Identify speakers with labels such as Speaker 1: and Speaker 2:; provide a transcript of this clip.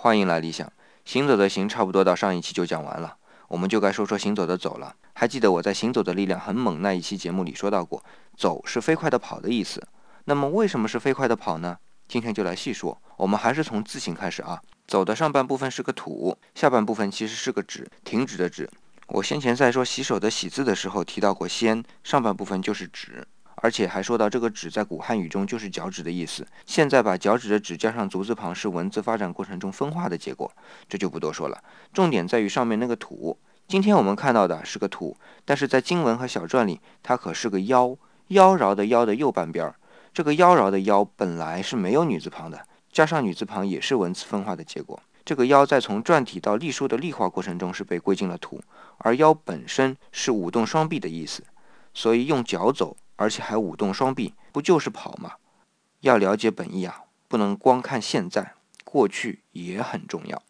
Speaker 1: 欢迎来理想。行走的行差不多到上一期就讲完了，我们就该说说行走的走了。还记得我在《行走的力量很猛》那一期节目里说到过，走是飞快的跑的意思。那么为什么是飞快的跑呢？今天就来细说。我们还是从字形开始啊。走的上半部分是个土，下半部分其实是个止，停止的止。我先前在说洗手的洗字的时候提到过，先上半部分就是止。而且还说到这个“趾”在古汉语中就是脚趾的意思。现在把脚趾的“趾”加上足字旁是文字发展过程中分化的结果，这就不多说了。重点在于上面那个“土”。今天我们看到的是个“土”，但是在经文和小篆里，它可是个“妖”。妖娆的“妖”的右半边儿，这个妖娆的“妖”本来是没有女字旁的，加上女字旁也是文字分化的结果。这个“妖”在从篆体到隶书的隶化过程中是被归进了“土”，而“妖”本身是舞动双臂的意思，所以用脚走。而且还舞动双臂，不就是跑吗？要了解本意啊，不能光看现在，过去也很重要。